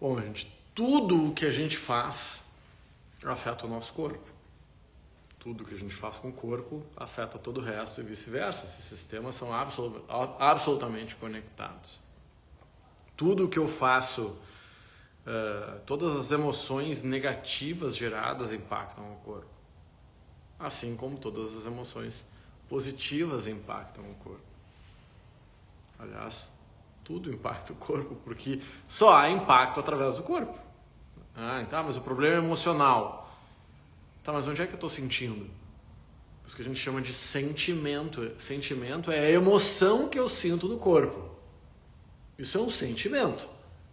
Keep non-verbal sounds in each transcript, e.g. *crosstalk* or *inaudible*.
Bom, gente, tudo o que a gente faz afeta o nosso corpo. Tudo que a gente faz com o corpo afeta todo o resto e vice-versa. Esses sistemas são absolut absolutamente conectados. Tudo o que eu faço, uh, todas as emoções negativas geradas impactam o corpo. Assim como todas as emoções positivas impactam o corpo. Aliás, tudo impacta o corpo, porque só há impacto através do corpo. Ah, tá, mas o problema é emocional. Tá, mas onde é que eu estou sentindo? Isso que a gente chama de sentimento. Sentimento é a emoção que eu sinto no corpo. Isso é um sentimento.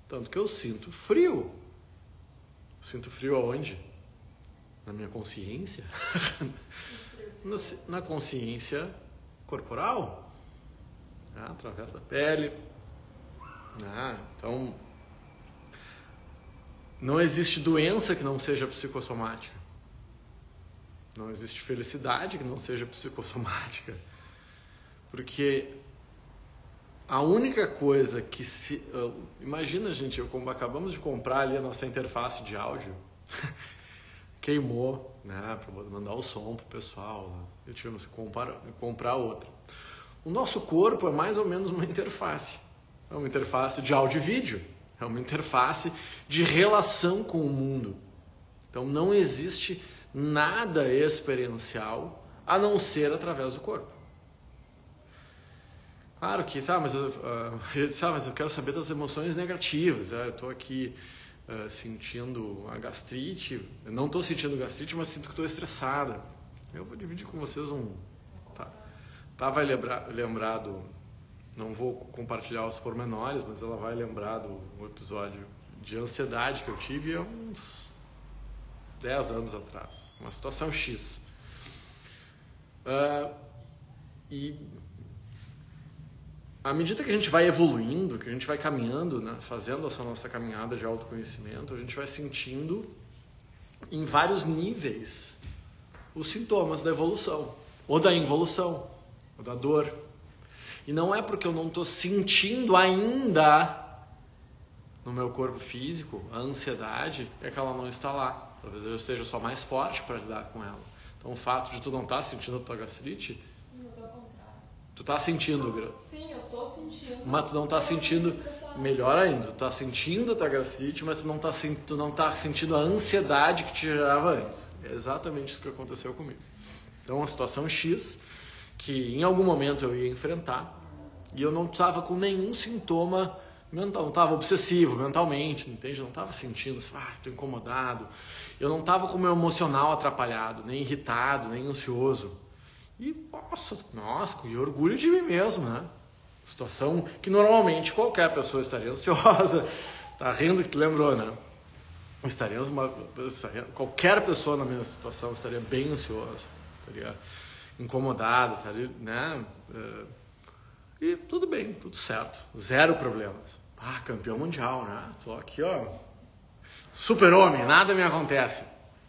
Tanto que eu sinto frio. Sinto frio aonde? Na minha consciência? *laughs* na consciência corporal. Ah, através da pele. Ah, então, não existe doença que não seja psicossomática. Não existe felicidade que não seja psicossomática. Porque a única coisa que se. Imagina, gente, eu, acabamos de comprar ali a nossa interface de áudio. *laughs* Queimou, né? Para mandar o som pro pessoal. Né? Eu tivemos que comprar, comprar outra. O nosso corpo é mais ou menos uma interface. É uma interface de áudio e vídeo. É uma interface de relação com o mundo. Então não existe nada experiencial a não ser através do corpo. Claro que, sabe, mas eu, uh, ah, mas eu quero saber das emoções negativas. Né? Eu estou aqui uh, sentindo a gastrite. Eu não estou sentindo gastrite, mas sinto que estou estressada. Eu vou dividir com vocês um. Tá, tá vai lembrar, lembrado não vou compartilhar os pormenores, mas ela vai lembrar do um episódio de ansiedade que eu tive há uns 10 anos atrás. Uma situação X. Uh, e à medida que a gente vai evoluindo, que a gente vai caminhando, né, fazendo essa nossa caminhada de autoconhecimento, a gente vai sentindo em vários níveis os sintomas da evolução, ou da involução, ou da dor, e não é porque eu não estou sentindo ainda no meu corpo físico a ansiedade, é que ela não está lá. Talvez eu esteja só mais forte para lidar com ela. Então o fato de tu não estar tá sentindo a tua gastrite. Mas é o contrário. Tu está sentindo, Gra... Sim, eu estou sentindo. Mas tu não está sentindo. Melhor ainda, tu está sentindo a tua gastrite, mas tu não está tu não tá sentindo a ansiedade que te gerava antes. É exatamente isso que aconteceu comigo. Então, uma situação X que em algum momento eu ia enfrentar e eu não estava com nenhum sintoma mental, não estava obsessivo mentalmente, entende? Não estava sentindo, ah, estou incomodado. Eu não estava com o meu emocional atrapalhado, nem irritado, nem ansioso. E, nossa, nossa, e orgulho de mim mesmo, né? Situação que normalmente qualquer pessoa estaria ansiosa. *laughs* Tá rindo que lembrou, né? Estaríamos uma, qualquer pessoa na minha situação estaria bem ansiosa, estaria incomodado, tá ali, né? É, e tudo bem, tudo certo, zero problemas. Ah, campeão mundial, né? Tô aqui, ó, super homem, nada me acontece.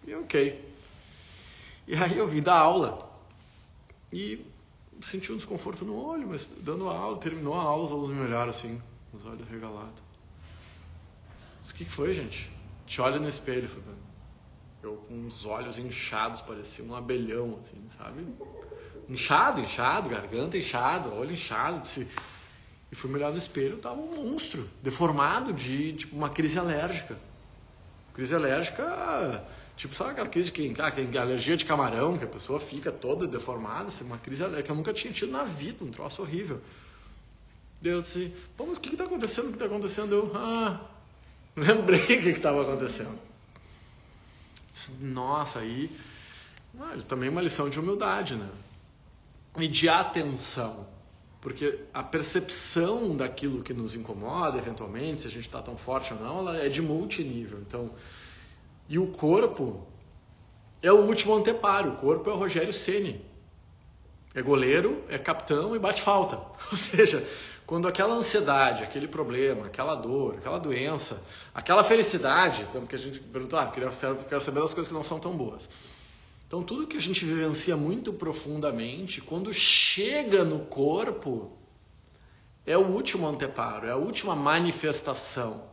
E ok. E aí eu vim dar aula e senti um desconforto no olho, mas dando a aula, terminou a aula, os alunos me olharam assim, os olhos regalados. O que, foi, gente? Te olha no espelho, Fernando. Eu com os olhos inchados, parecia um abelhão, assim, sabe? Inchado, inchado, garganta inchada, olho inchado. Disse... E fui olhar no espelho, tava um monstro, deformado de tipo uma crise alérgica. Crise alérgica, tipo, sabe aquela crise de quem, ah, quem alergia de camarão, que a pessoa fica toda deformada, assim, uma crise alérgica eu nunca tinha tido na vida, um troço horrível. Daí eu disse, o que está acontecendo? O que está acontecendo? Eu, ah, lembrei o que estava acontecendo. Nossa, aí ah, também uma lição de humildade, né? E de atenção. Porque a percepção daquilo que nos incomoda, eventualmente, se a gente está tão forte ou não, ela é de multinível. Então, e o corpo é o último anteparo. O corpo é o Rogério Ceni. É goleiro, é capitão e bate falta. *laughs* Ou seja, quando aquela ansiedade, aquele problema, aquela dor, aquela doença, aquela felicidade, então que a gente perguntou, ah, quero saber das coisas que não são tão boas. Então tudo que a gente vivencia muito profundamente, quando chega no corpo, é o último anteparo, é a última manifestação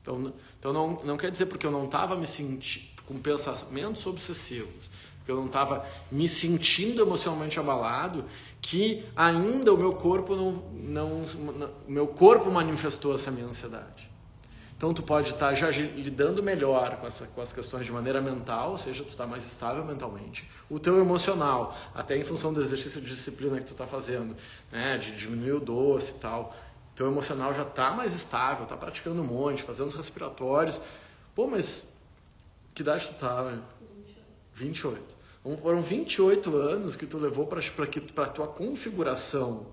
Então, então não, não quer dizer porque eu não estava me sentindo com pensamentos obsessivos, porque eu não estava me sentindo emocionalmente abalado, que ainda o meu corpo não, não, não meu corpo manifestou essa minha ansiedade. Então tu pode estar já lidando melhor com, essa, com as questões de maneira mental, ou seja, tu está mais estável mentalmente. O teu emocional, até em função do exercício de disciplina que tu está fazendo, né, de diminuir o doce e tal, teu emocional já está mais estável, está praticando um monte, fazendo os respiratórios. Pô, mas que idade tu tá, né? 28. 28. Foram 28 anos que tu levou para a tua configuração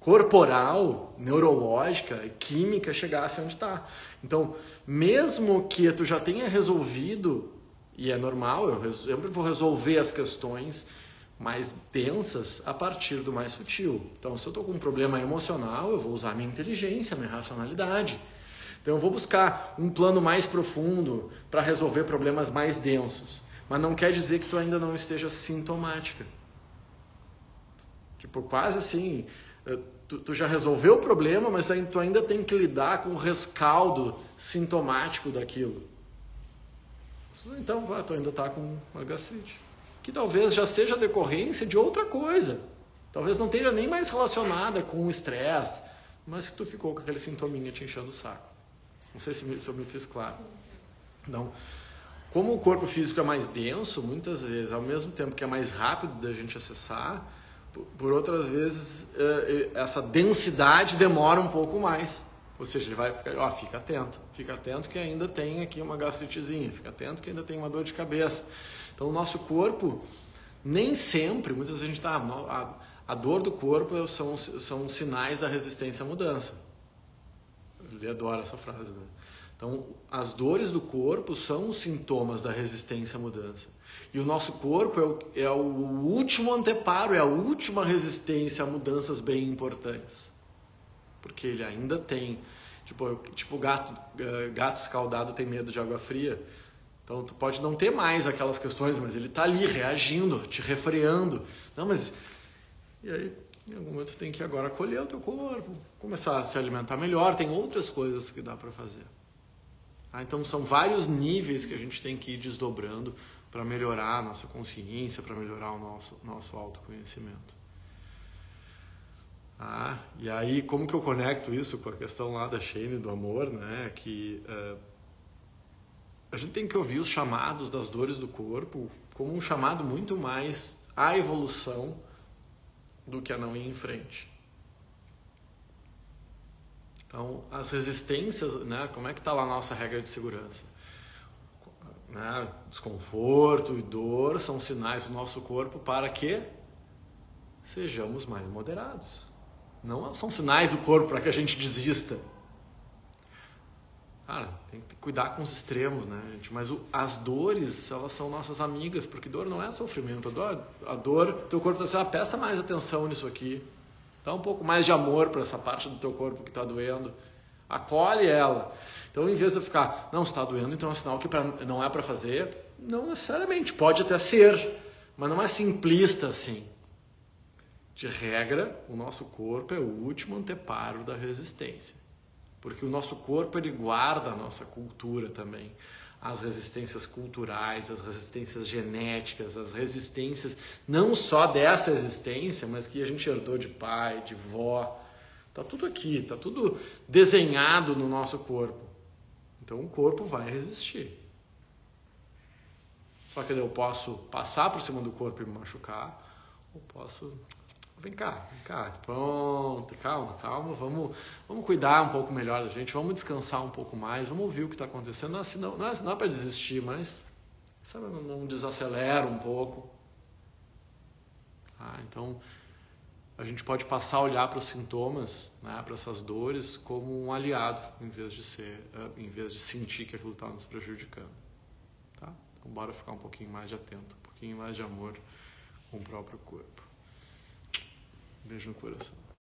corporal, neurológica, química chegasse onde está. Então, mesmo que tu já tenha resolvido, e é normal, eu sempre vou resolver as questões mais densas a partir do mais sutil. Então, se eu estou com um problema emocional, eu vou usar minha inteligência, minha racionalidade. Então, eu vou buscar um plano mais profundo para resolver problemas mais densos. Mas não quer dizer que tu ainda não esteja sintomática. Tipo, quase assim, eh, tu, tu, já resolveu o problema, mas tu ainda tem que lidar com o rescaldo sintomático daquilo. Então, tu ainda está com uma gastrite. Que talvez já seja decorrência de outra coisa. Talvez não esteja nem mais relacionada com o estresse, mas que tu ficou com aquele sintominha te enchendo o saco. Não sei se, se eu me fiz claro. Não. Como o corpo físico é mais denso, muitas vezes, ao mesmo tempo que é mais rápido da gente acessar, por outras vezes, é, é, essa densidade demora um pouco mais. Ou seja, ele vai ficar, ó, fica atento, fica atento que ainda tem aqui uma gastritezinha, fica atento que ainda tem uma dor de cabeça. Então, o nosso corpo, nem sempre, muitas vezes a gente está, a, a dor do corpo são, são sinais da resistência à mudança. Ele adora essa frase, né? Então, as dores do corpo são os sintomas da resistência à mudança. E o nosso corpo é o, é o último anteparo, é a última resistência a mudanças bem importantes. Porque ele ainda tem. Tipo, tipo gato, gato escaldado tem medo de água fria. Então, tu pode não ter mais aquelas questões, mas ele está ali reagindo, te refreando. Não, mas. E aí, em algum momento, tu tem que agora acolher o teu corpo, começar a se alimentar melhor. Tem outras coisas que dá para fazer. Ah, então são vários níveis que a gente tem que ir desdobrando para melhorar a nossa consciência, para melhorar o nosso, nosso autoconhecimento. Ah, e aí como que eu conecto isso com a questão lá da Shane do amor, né? Que uh, a gente tem que ouvir os chamados das dores do corpo como um chamado muito mais à evolução do que a não ir em frente. Então, as resistências, né, como é que está lá a nossa regra de segurança? Né, desconforto e dor são sinais do nosso corpo para que sejamos mais moderados. Não são sinais do corpo para que a gente desista. Cara, tem que cuidar com os extremos, né, gente? Mas o, as dores, elas são nossas amigas, porque dor não é sofrimento. A dor, a dor teu corpo está assim, ah, presta mais atenção nisso aqui. Dá um pouco mais de amor para essa parte do teu corpo que está doendo. Acolhe ela. Então, em vez de ficar, não, está doendo, então é um sinal que pra, não é para fazer. Não necessariamente, pode até ser, mas não é simplista assim. De regra, o nosso corpo é o último anteparo da resistência. Porque o nosso corpo ele guarda a nossa cultura também as resistências culturais, as resistências genéticas, as resistências não só dessa existência, mas que a gente herdou de pai, de vó. Está tudo aqui, está tudo desenhado no nosso corpo. Então o corpo vai resistir. Só que eu posso passar por cima do corpo e me machucar, ou posso Vem cá, vem cá, pronto, calma, calma, vamos, vamos cuidar um pouco melhor da gente, vamos descansar um pouco mais, vamos ouvir o que está acontecendo. Não é, assim, não, não é, é para desistir, mas sabe, não, não desacelera um pouco. Ah, então, a gente pode passar a olhar para os sintomas, né, para essas dores, como um aliado, em vez de ser, eh, em vez de sentir que aquilo está nos prejudicando. Tá? Então, bora ficar um pouquinho mais de atento, um pouquinho mais de amor com o próprio corpo. Beijo no coração.